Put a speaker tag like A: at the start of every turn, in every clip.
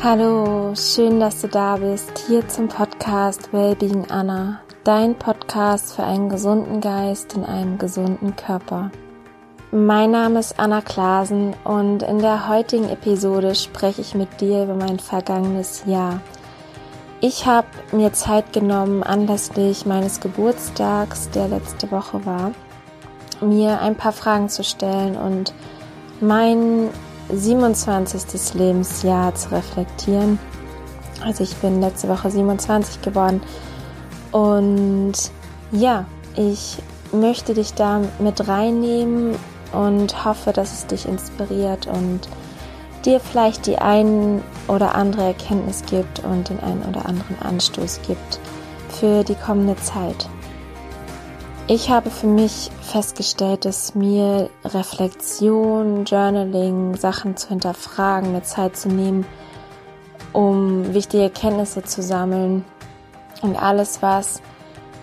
A: Hallo, schön, dass du da bist, hier zum Podcast Wellbeing Anna, dein Podcast für einen gesunden Geist in einem gesunden Körper. Mein Name ist Anna Klasen und in der heutigen Episode spreche ich mit dir über mein vergangenes Jahr. Ich habe mir Zeit genommen, anlässlich meines Geburtstags, der letzte Woche war, mir ein paar Fragen zu stellen und mein 27. Lebensjahr zu reflektieren. Also ich bin letzte Woche 27 geworden und ja, ich möchte dich da mit reinnehmen und hoffe, dass es dich inspiriert und dir vielleicht die ein oder andere Erkenntnis gibt und den einen oder anderen Anstoß gibt für die kommende Zeit. Ich habe für mich festgestellt, dass mir Reflexion, Journaling, Sachen zu hinterfragen, mir Zeit zu nehmen, um wichtige Erkenntnisse zu sammeln. Und alles, was,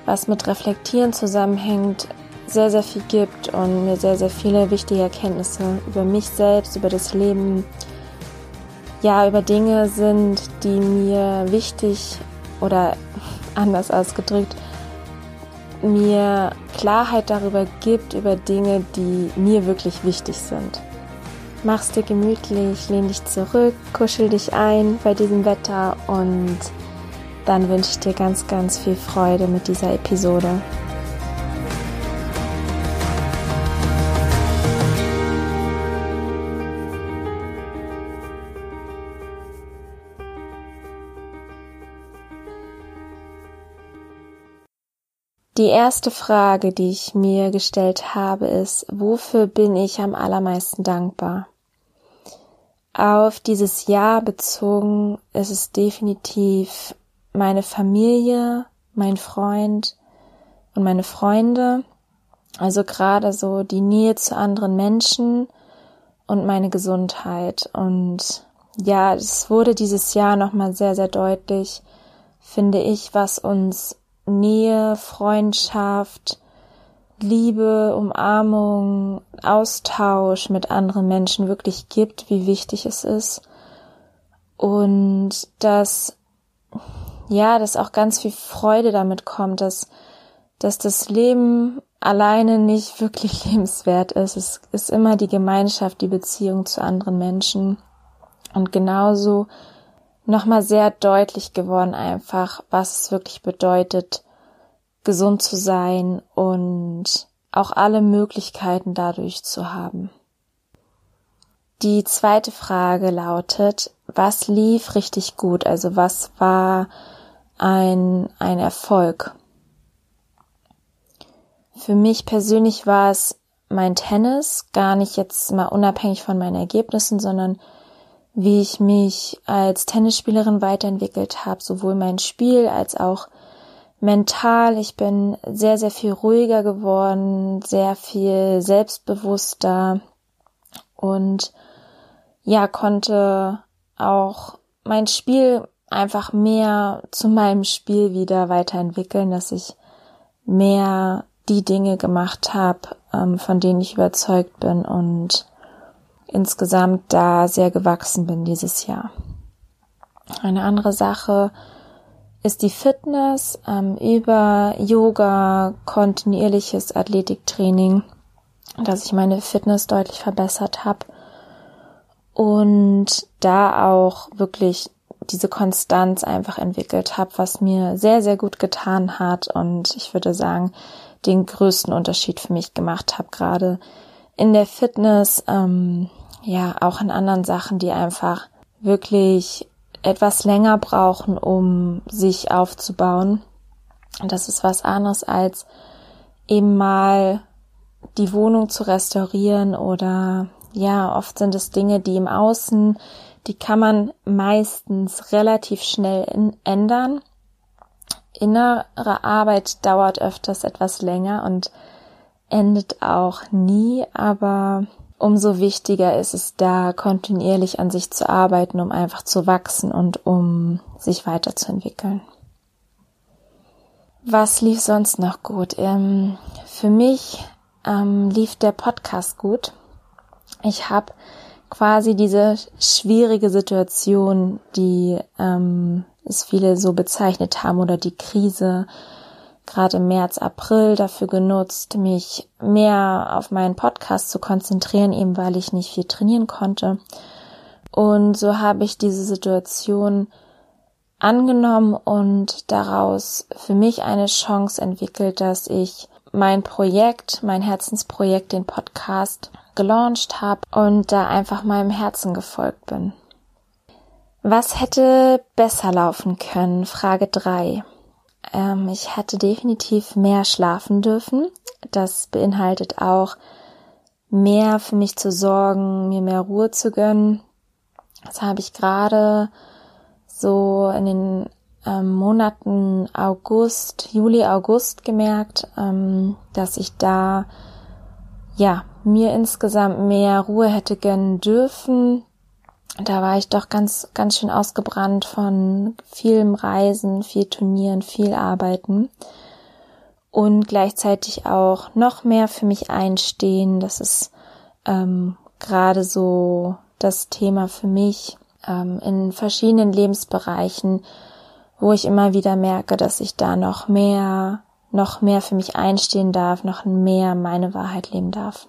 A: was mit Reflektieren zusammenhängt, sehr, sehr viel gibt und mir sehr, sehr viele wichtige Erkenntnisse über mich selbst, über das Leben, ja, über Dinge sind, die mir wichtig oder anders ausgedrückt, mir Klarheit darüber gibt, über Dinge, die mir wirklich wichtig sind. Mach's dir gemütlich, lehn dich zurück, kuschel dich ein bei diesem Wetter und dann wünsche ich dir ganz, ganz viel Freude mit dieser Episode. Die erste Frage, die ich mir gestellt habe, ist, wofür bin ich am allermeisten dankbar? Auf dieses Jahr bezogen ist es definitiv meine Familie, mein Freund und meine Freunde, also gerade so die Nähe zu anderen Menschen und meine Gesundheit. Und ja, es wurde dieses Jahr nochmal sehr, sehr deutlich, finde ich, was uns Nähe, Freundschaft, Liebe, Umarmung, Austausch mit anderen Menschen wirklich gibt, wie wichtig es ist. Und dass, ja, dass auch ganz viel Freude damit kommt, dass, dass das Leben alleine nicht wirklich lebenswert ist. Es ist immer die Gemeinschaft, die Beziehung zu anderen Menschen. Und genauso nochmal sehr deutlich geworden einfach, was es wirklich bedeutet, gesund zu sein und auch alle Möglichkeiten dadurch zu haben. Die zweite Frage lautet, was lief richtig gut? Also was war ein, ein Erfolg? Für mich persönlich war es mein Tennis, gar nicht jetzt mal unabhängig von meinen Ergebnissen, sondern wie ich mich als Tennisspielerin weiterentwickelt habe, sowohl mein Spiel als auch mental. Ich bin sehr, sehr viel ruhiger geworden, sehr viel selbstbewusster und ja, konnte auch mein Spiel einfach mehr zu meinem Spiel wieder weiterentwickeln, dass ich mehr die Dinge gemacht habe, ähm, von denen ich überzeugt bin und insgesamt da sehr gewachsen bin dieses Jahr. Eine andere Sache ist die Fitness ähm, über Yoga, kontinuierliches Athletiktraining, dass ich meine Fitness deutlich verbessert habe und da auch wirklich diese Konstanz einfach entwickelt habe, was mir sehr, sehr gut getan hat und ich würde sagen, den größten Unterschied für mich gemacht habe, gerade in der Fitness, ähm, ja, auch in anderen Sachen, die einfach wirklich etwas länger brauchen, um sich aufzubauen. Und das ist was anderes als eben mal die Wohnung zu restaurieren oder ja, oft sind es Dinge, die im Außen, die kann man meistens relativ schnell ändern. Innere Arbeit dauert öfters etwas länger und endet auch nie, aber umso wichtiger ist es da, kontinuierlich an sich zu arbeiten, um einfach zu wachsen und um sich weiterzuentwickeln. Was lief sonst noch gut? Ähm, für mich ähm, lief der Podcast gut. Ich habe quasi diese schwierige Situation, die ähm, es viele so bezeichnet haben, oder die Krise, gerade im März, April dafür genutzt, mich mehr auf meinen Podcast zu konzentrieren, eben weil ich nicht viel trainieren konnte. Und so habe ich diese Situation angenommen und daraus für mich eine Chance entwickelt, dass ich mein Projekt, mein Herzensprojekt, den Podcast gelauncht habe und da einfach meinem Herzen gefolgt bin. Was hätte besser laufen können? Frage drei. Ähm, ich hätte definitiv mehr schlafen dürfen. Das beinhaltet auch mehr für mich zu sorgen, mir mehr Ruhe zu gönnen. Das habe ich gerade so in den ähm, Monaten August, Juli, August gemerkt, ähm, dass ich da ja mir insgesamt mehr Ruhe hätte gönnen dürfen. Da war ich doch ganz, ganz schön ausgebrannt von vielem Reisen, viel Turnieren, viel Arbeiten und gleichzeitig auch noch mehr für mich einstehen. Das ist ähm, gerade so das Thema für mich ähm, in verschiedenen Lebensbereichen, wo ich immer wieder merke, dass ich da noch mehr, noch mehr für mich einstehen darf, noch mehr meine Wahrheit leben darf.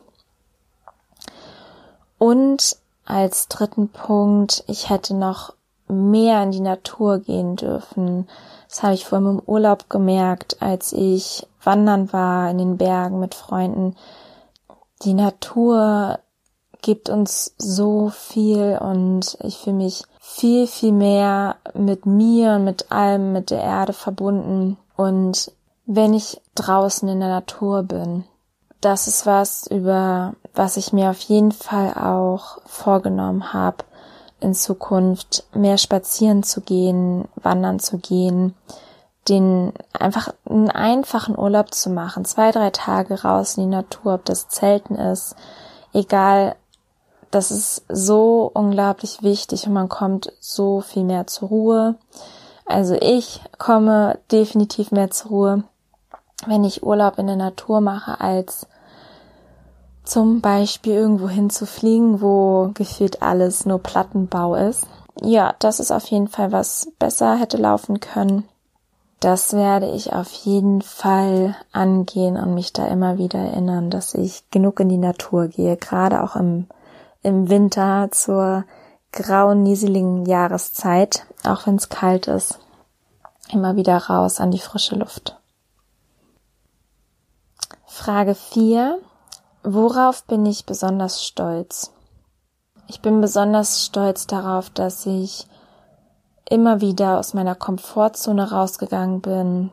A: Und als dritten Punkt, ich hätte noch mehr in die Natur gehen dürfen. Das habe ich vor allem im Urlaub gemerkt, als ich wandern war in den Bergen mit Freunden. Die Natur gibt uns so viel und ich fühle mich viel, viel mehr mit mir, mit allem, mit der Erde verbunden. Und wenn ich draußen in der Natur bin, das ist was, über was ich mir auf jeden Fall auch vorgenommen habe, in Zukunft mehr spazieren zu gehen, wandern zu gehen, den einfach einen einfachen Urlaub zu machen, zwei, drei Tage raus in die Natur, ob das Zelten ist, egal, das ist so unglaublich wichtig und man kommt so viel mehr zur Ruhe. Also ich komme definitiv mehr zur Ruhe, wenn ich Urlaub in der Natur mache, als zum Beispiel irgendwo hinzufliegen, wo gefühlt alles nur Plattenbau ist. Ja, das ist auf jeden Fall was besser hätte laufen können. Das werde ich auf jeden Fall angehen und mich da immer wieder erinnern, dass ich genug in die Natur gehe, gerade auch im, im Winter zur grauen, nieseligen Jahreszeit, auch wenn es kalt ist, immer wieder raus an die frische Luft. Frage 4. Worauf bin ich besonders stolz? Ich bin besonders stolz darauf, dass ich immer wieder aus meiner Komfortzone rausgegangen bin.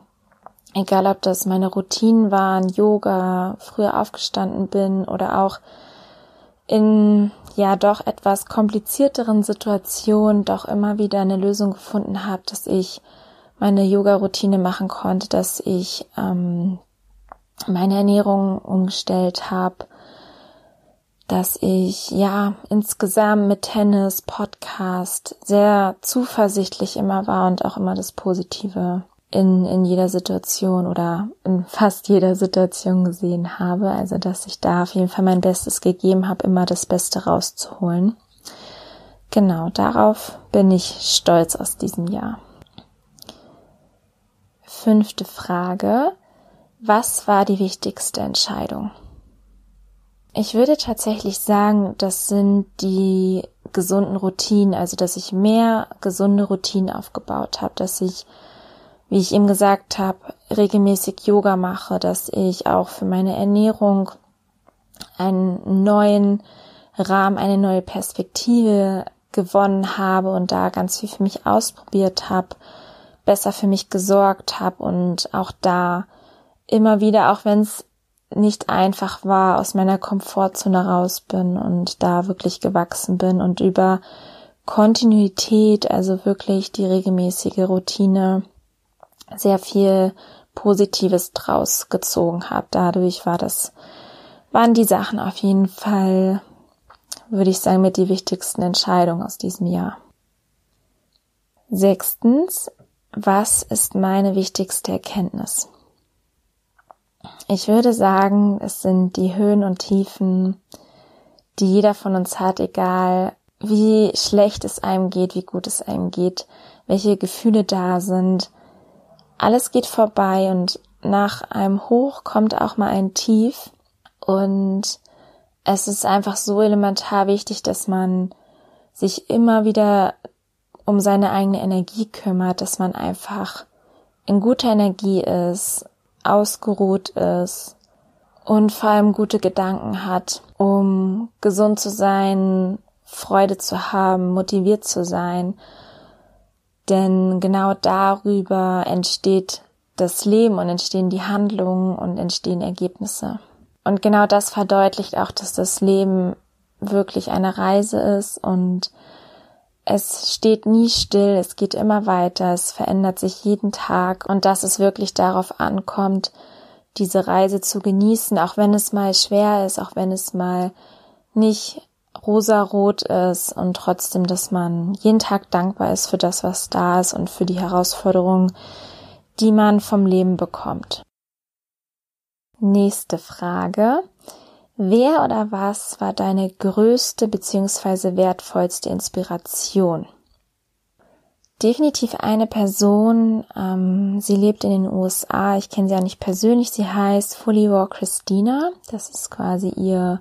A: Egal, ob das meine Routinen waren, Yoga, früher aufgestanden bin oder auch in ja doch etwas komplizierteren Situationen doch immer wieder eine Lösung gefunden habe, dass ich meine Yoga-Routine machen konnte, dass ich ähm, meine Ernährung umgestellt habe, dass ich ja insgesamt mit Tennis, Podcast sehr zuversichtlich immer war und auch immer das Positive in, in jeder Situation oder in fast jeder Situation gesehen habe. Also dass ich da auf jeden Fall mein Bestes gegeben habe, immer das Beste rauszuholen. Genau, darauf bin ich stolz aus diesem Jahr. Fünfte Frage. Was war die wichtigste Entscheidung? Ich würde tatsächlich sagen, das sind die gesunden Routinen, also dass ich mehr gesunde Routinen aufgebaut habe, dass ich, wie ich eben gesagt habe, regelmäßig Yoga mache, dass ich auch für meine Ernährung einen neuen Rahmen, eine neue Perspektive gewonnen habe und da ganz viel für mich ausprobiert habe, besser für mich gesorgt habe und auch da immer wieder, auch wenn es nicht einfach war, aus meiner Komfortzone raus bin und da wirklich gewachsen bin und über Kontinuität, also wirklich die regelmäßige Routine, sehr viel Positives draus gezogen habe. Dadurch war das, waren die Sachen auf jeden Fall, würde ich sagen, mit die wichtigsten Entscheidungen aus diesem Jahr. Sechstens, was ist meine wichtigste Erkenntnis? Ich würde sagen, es sind die Höhen und Tiefen, die jeder von uns hat, egal wie schlecht es einem geht, wie gut es einem geht, welche Gefühle da sind. Alles geht vorbei und nach einem Hoch kommt auch mal ein Tief und es ist einfach so elementar wichtig, dass man sich immer wieder um seine eigene Energie kümmert, dass man einfach in guter Energie ist, ausgeruht ist und vor allem gute Gedanken hat, um gesund zu sein, Freude zu haben, motiviert zu sein. Denn genau darüber entsteht das Leben und entstehen die Handlungen und entstehen Ergebnisse. Und genau das verdeutlicht auch, dass das Leben wirklich eine Reise ist und es steht nie still, es geht immer weiter, es verändert sich jeden Tag und dass es wirklich darauf ankommt, diese Reise zu genießen, auch wenn es mal schwer ist, auch wenn es mal nicht rosarot ist und trotzdem, dass man jeden Tag dankbar ist für das, was da ist und für die Herausforderungen, die man vom Leben bekommt. Nächste Frage. Wer oder was war deine größte bzw. wertvollste Inspiration? Definitiv eine Person, ähm, sie lebt in den USA, ich kenne sie ja nicht persönlich, sie heißt Fully War Christina, das ist quasi ihr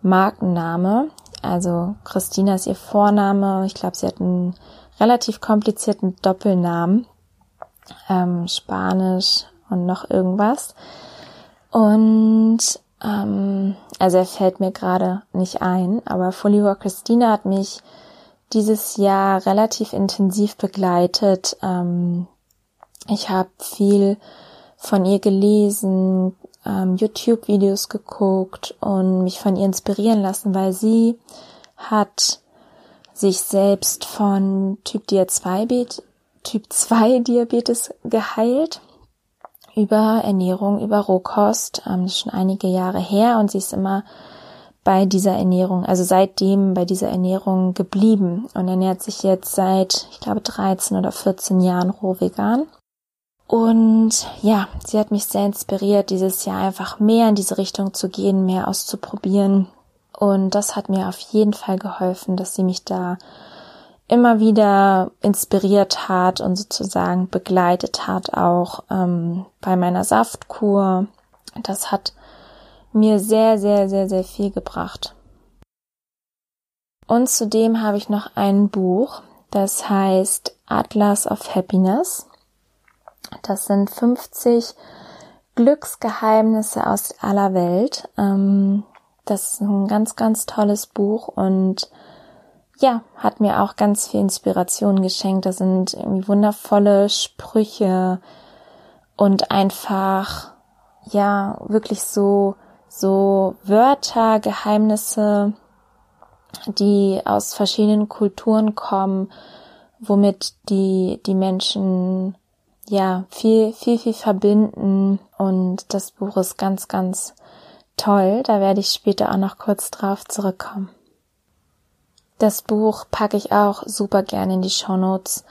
A: Markenname, also Christina ist ihr Vorname, ich glaube, sie hat einen relativ komplizierten Doppelnamen, ähm, Spanisch und noch irgendwas. Und ähm, also er fällt mir gerade nicht ein, aber Foliwa Christina hat mich dieses Jahr relativ intensiv begleitet. Ähm, ich habe viel von ihr gelesen, ähm, YouTube-Videos geguckt und mich von ihr inspirieren lassen, weil sie hat sich selbst von Typ Dia 2 Typ 2 Diabetes geheilt über Ernährung, über Rohkost, ähm, schon einige Jahre her und sie ist immer bei dieser Ernährung, also seitdem bei dieser Ernährung geblieben und ernährt sich jetzt seit, ich glaube, 13 oder 14 Jahren roh vegan. Und ja, sie hat mich sehr inspiriert, dieses Jahr einfach mehr in diese Richtung zu gehen, mehr auszuprobieren. Und das hat mir auf jeden Fall geholfen, dass sie mich da immer wieder inspiriert hat und sozusagen begleitet hat, auch ähm, bei meiner Saftkur. Das hat mir sehr, sehr, sehr, sehr viel gebracht. Und zudem habe ich noch ein Buch, das heißt Atlas of Happiness. Das sind 50 Glücksgeheimnisse aus aller Welt. Ähm, das ist ein ganz, ganz tolles Buch und ja, hat mir auch ganz viel Inspiration geschenkt. Da sind irgendwie wundervolle Sprüche und einfach, ja, wirklich so, so Wörter, Geheimnisse, die aus verschiedenen Kulturen kommen, womit die, die Menschen, ja, viel, viel, viel verbinden. Und das Buch ist ganz, ganz toll. Da werde ich später auch noch kurz drauf zurückkommen. Das Buch packe ich auch super gerne in die Show Notes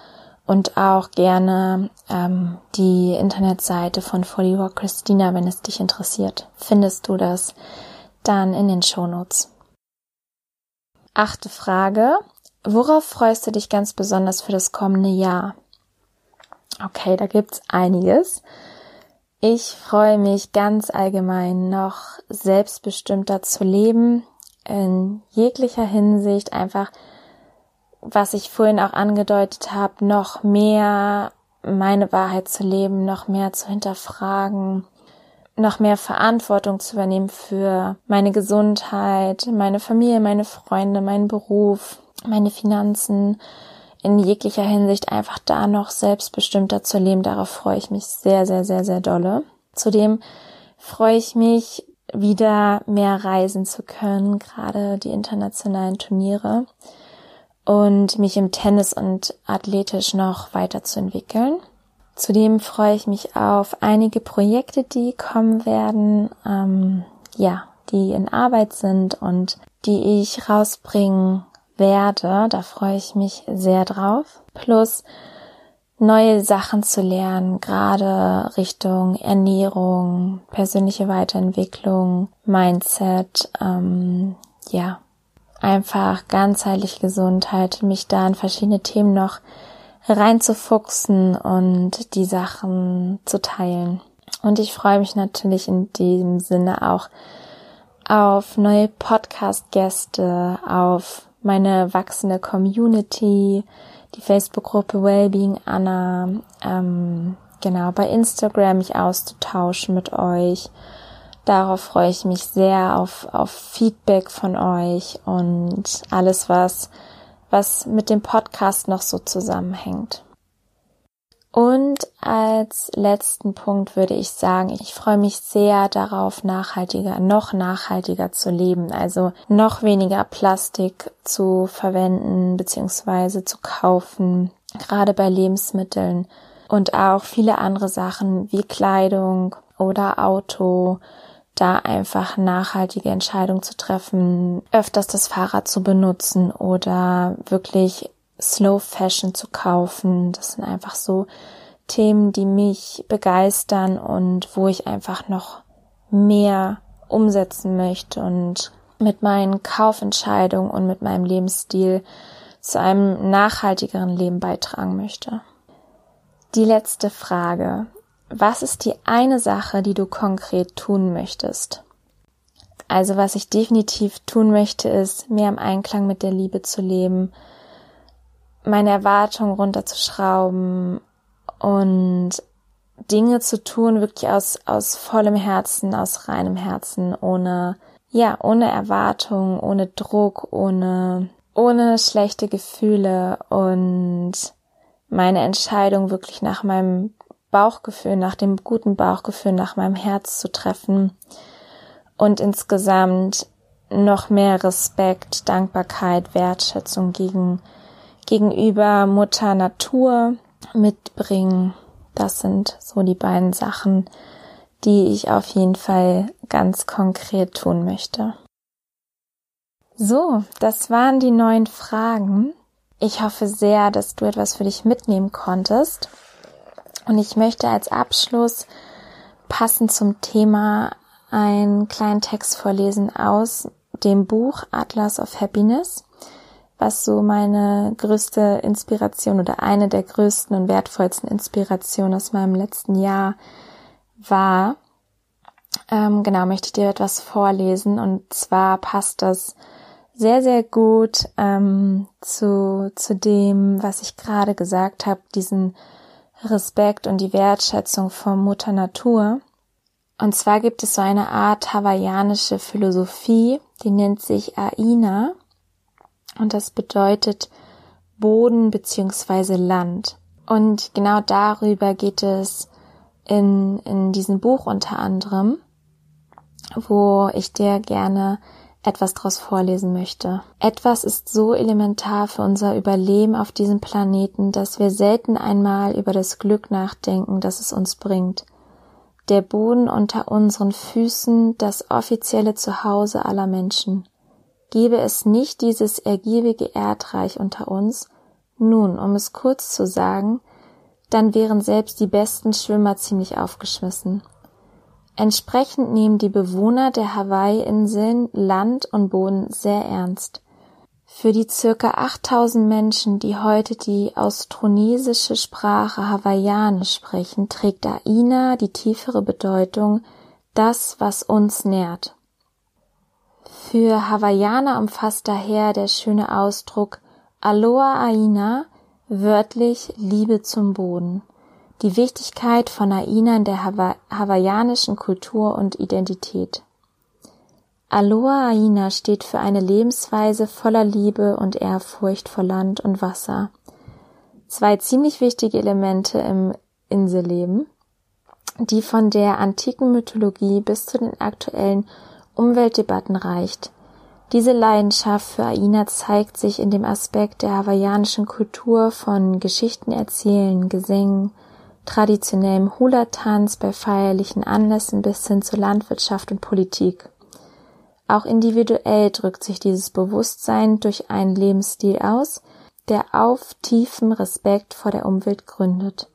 A: und auch gerne ähm, die Internetseite von Folly Walk Christina, wenn es dich interessiert. Findest du das dann in den Show Notes. Achte Frage. Worauf freust du dich ganz besonders für das kommende Jahr? Okay, da gibt's einiges. Ich freue mich ganz allgemein noch selbstbestimmter zu leben, in jeglicher Hinsicht einfach, was ich vorhin auch angedeutet habe, noch mehr meine Wahrheit zu leben, noch mehr zu hinterfragen, noch mehr Verantwortung zu übernehmen für meine Gesundheit, meine Familie, meine Freunde, meinen Beruf, meine Finanzen, in jeglicher Hinsicht einfach da noch selbstbestimmter zu leben. Darauf freue ich mich sehr, sehr, sehr, sehr dolle. Zudem freue ich mich wieder mehr reisen zu können, gerade die internationalen Turniere und mich im Tennis und athletisch noch weiterzuentwickeln. Zudem freue ich mich auf einige Projekte, die kommen werden, ähm, ja, die in Arbeit sind und die ich rausbringen werde. Da freue ich mich sehr drauf. Plus neue Sachen zu lernen, gerade Richtung Ernährung, persönliche Weiterentwicklung, Mindset, ähm, ja, einfach ganzheitliche Gesundheit, mich da in verschiedene Themen noch reinzufuchsen und die Sachen zu teilen. Und ich freue mich natürlich in diesem Sinne auch auf neue Podcast-Gäste, auf meine wachsende Community, die Facebook-Gruppe Wellbeing Anna, ähm, genau, bei Instagram mich auszutauschen mit euch. Darauf freue ich mich sehr auf, auf Feedback von euch und alles, was, was mit dem Podcast noch so zusammenhängt. Und als letzten Punkt würde ich sagen, ich freue mich sehr darauf, nachhaltiger, noch nachhaltiger zu leben, also noch weniger Plastik zu verwenden bzw. zu kaufen, gerade bei Lebensmitteln und auch viele andere Sachen wie Kleidung oder Auto, da einfach nachhaltige Entscheidungen zu treffen, öfters das Fahrrad zu benutzen oder wirklich Slow Fashion zu kaufen. Das sind einfach so Themen, die mich begeistern und wo ich einfach noch mehr umsetzen möchte und mit meinen Kaufentscheidungen und mit meinem Lebensstil zu einem nachhaltigeren Leben beitragen möchte. Die letzte Frage. Was ist die eine Sache, die du konkret tun möchtest? Also was ich definitiv tun möchte, ist mehr im Einklang mit der Liebe zu leben, meine Erwartungen runterzuschrauben und Dinge zu tun, wirklich aus, aus vollem Herzen, aus reinem Herzen, ohne, ja, ohne Erwartung, ohne Druck, ohne, ohne schlechte Gefühle und meine Entscheidung wirklich nach meinem Bauchgefühl, nach dem guten Bauchgefühl, nach meinem Herz zu treffen und insgesamt noch mehr Respekt, Dankbarkeit, Wertschätzung gegen, gegenüber Mutter Natur mitbringen. Das sind so die beiden Sachen, die ich auf jeden Fall ganz konkret tun möchte. So, das waren die neun Fragen. Ich hoffe sehr, dass du etwas für dich mitnehmen konntest. Und ich möchte als Abschluss passend zum Thema einen kleinen Text vorlesen aus dem Buch Atlas of Happiness, was so meine größte Inspiration oder eine der größten und wertvollsten Inspirationen aus meinem letzten Jahr war. Ähm, genau, möchte ich dir etwas vorlesen und zwar passt das sehr, sehr gut ähm, zu, zu dem, was ich gerade gesagt habe, diesen Respekt und die Wertschätzung von Mutter Natur. Und zwar gibt es so eine Art hawaiianische Philosophie, die nennt sich Aina und das bedeutet Boden beziehungsweise Land. Und genau darüber geht es in, in diesem Buch unter anderem, wo ich dir gerne etwas daraus vorlesen möchte. Etwas ist so elementar für unser Überleben auf diesem Planeten, dass wir selten einmal über das Glück nachdenken, das es uns bringt. Der Boden unter unseren Füßen, das offizielle Zuhause aller Menschen. Gäbe es nicht dieses ergiebige Erdreich unter uns, nun, um es kurz zu sagen, dann wären selbst die besten Schwimmer ziemlich aufgeschmissen. Entsprechend nehmen die Bewohner der Hawaii-Inseln Land und Boden sehr ernst. Für die circa 8000 Menschen, die heute die austronesische Sprache Hawaiianisch sprechen, trägt Aina die tiefere Bedeutung das, was uns nährt. Für Hawaiianer umfasst daher der schöne Ausdruck Aloha Aina wörtlich Liebe zum Boden die Wichtigkeit von Aina in der Hawa hawaiianischen Kultur und Identität. Aloha Aina steht für eine Lebensweise voller Liebe und Ehrfurcht vor Land und Wasser. Zwei ziemlich wichtige Elemente im Inselleben, die von der antiken Mythologie bis zu den aktuellen Umweltdebatten reicht. Diese Leidenschaft für Aina zeigt sich in dem Aspekt der hawaiianischen Kultur von Geschichten erzählen, Gesängen, traditionellem Hula-Tanz bei feierlichen Anlässen bis hin zur Landwirtschaft und Politik. Auch individuell drückt sich dieses Bewusstsein durch einen Lebensstil aus, der auf tiefen Respekt vor der Umwelt gründet.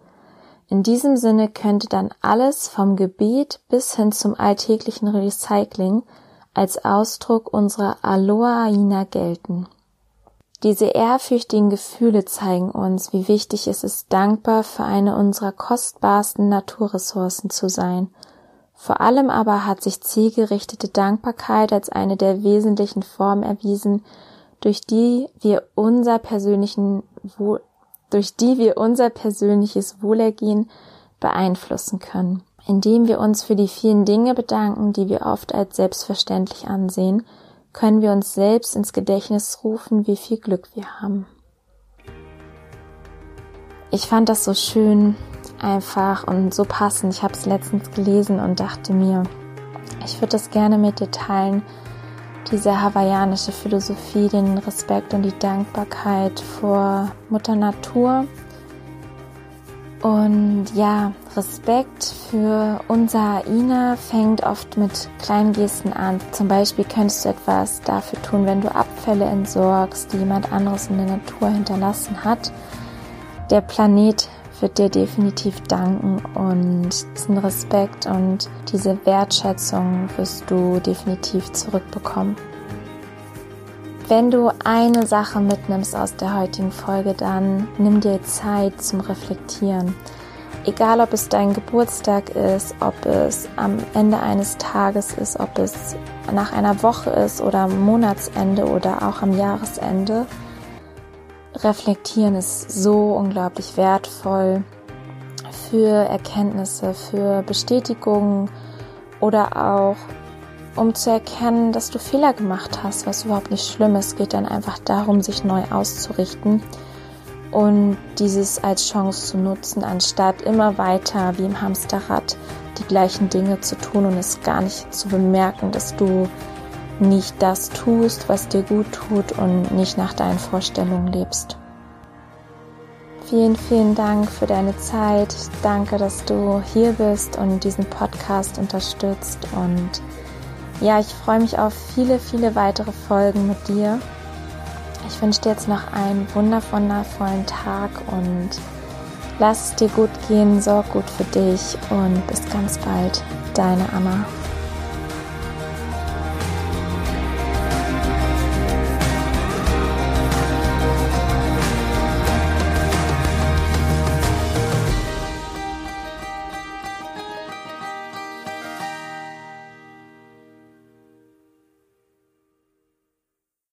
A: In diesem Sinne könnte dann alles vom Gebet bis hin zum alltäglichen Recycling als Ausdruck unserer Aloaina gelten. Diese ehrfürchtigen Gefühle zeigen uns, wie wichtig es ist, dankbar für eine unserer kostbarsten Naturressourcen zu sein. Vor allem aber hat sich zielgerichtete Dankbarkeit als eine der wesentlichen Formen erwiesen, durch die wir unser persönlichen Wohl, durch die wir unser persönliches Wohlergehen beeinflussen können, indem wir uns für die vielen Dinge bedanken, die wir oft als selbstverständlich ansehen, können wir uns selbst ins Gedächtnis rufen, wie viel Glück wir haben. Ich fand das so schön einfach und so passend. Ich habe es letztens gelesen und dachte mir, ich würde das gerne mit dir teilen, diese hawaiianische Philosophie, den Respekt und die Dankbarkeit vor Mutter Natur und ja, Respekt für unser Ina fängt oft mit kleinen Gesten an. Zum Beispiel könntest du etwas dafür tun, wenn du Abfälle entsorgst, die jemand anderes in der Natur hinterlassen hat. Der Planet wird dir definitiv danken und diesen Respekt und diese Wertschätzung wirst du definitiv zurückbekommen. Wenn du eine Sache mitnimmst aus der heutigen Folge, dann nimm dir Zeit zum Reflektieren. Egal, ob es dein Geburtstag ist, ob es am Ende eines Tages ist, ob es nach einer Woche ist oder am Monatsende oder auch am Jahresende. Reflektieren ist so unglaublich wertvoll für Erkenntnisse, für Bestätigungen oder auch um zu erkennen, dass du Fehler gemacht hast, was überhaupt nicht schlimm ist. Es geht dann einfach darum, sich neu auszurichten und dieses als Chance zu nutzen, anstatt immer weiter wie im Hamsterrad die gleichen Dinge zu tun und es gar nicht zu bemerken, dass du nicht das tust, was dir gut tut und nicht nach deinen Vorstellungen lebst. Vielen, vielen Dank für deine Zeit. Danke, dass du hier bist und diesen Podcast unterstützt und ja, ich freue mich auf viele, viele weitere Folgen mit dir. Ich wünsche dir jetzt noch einen wundervollen Tag und lass es dir gut gehen, sorg gut für dich und bis ganz bald. Deine Anna.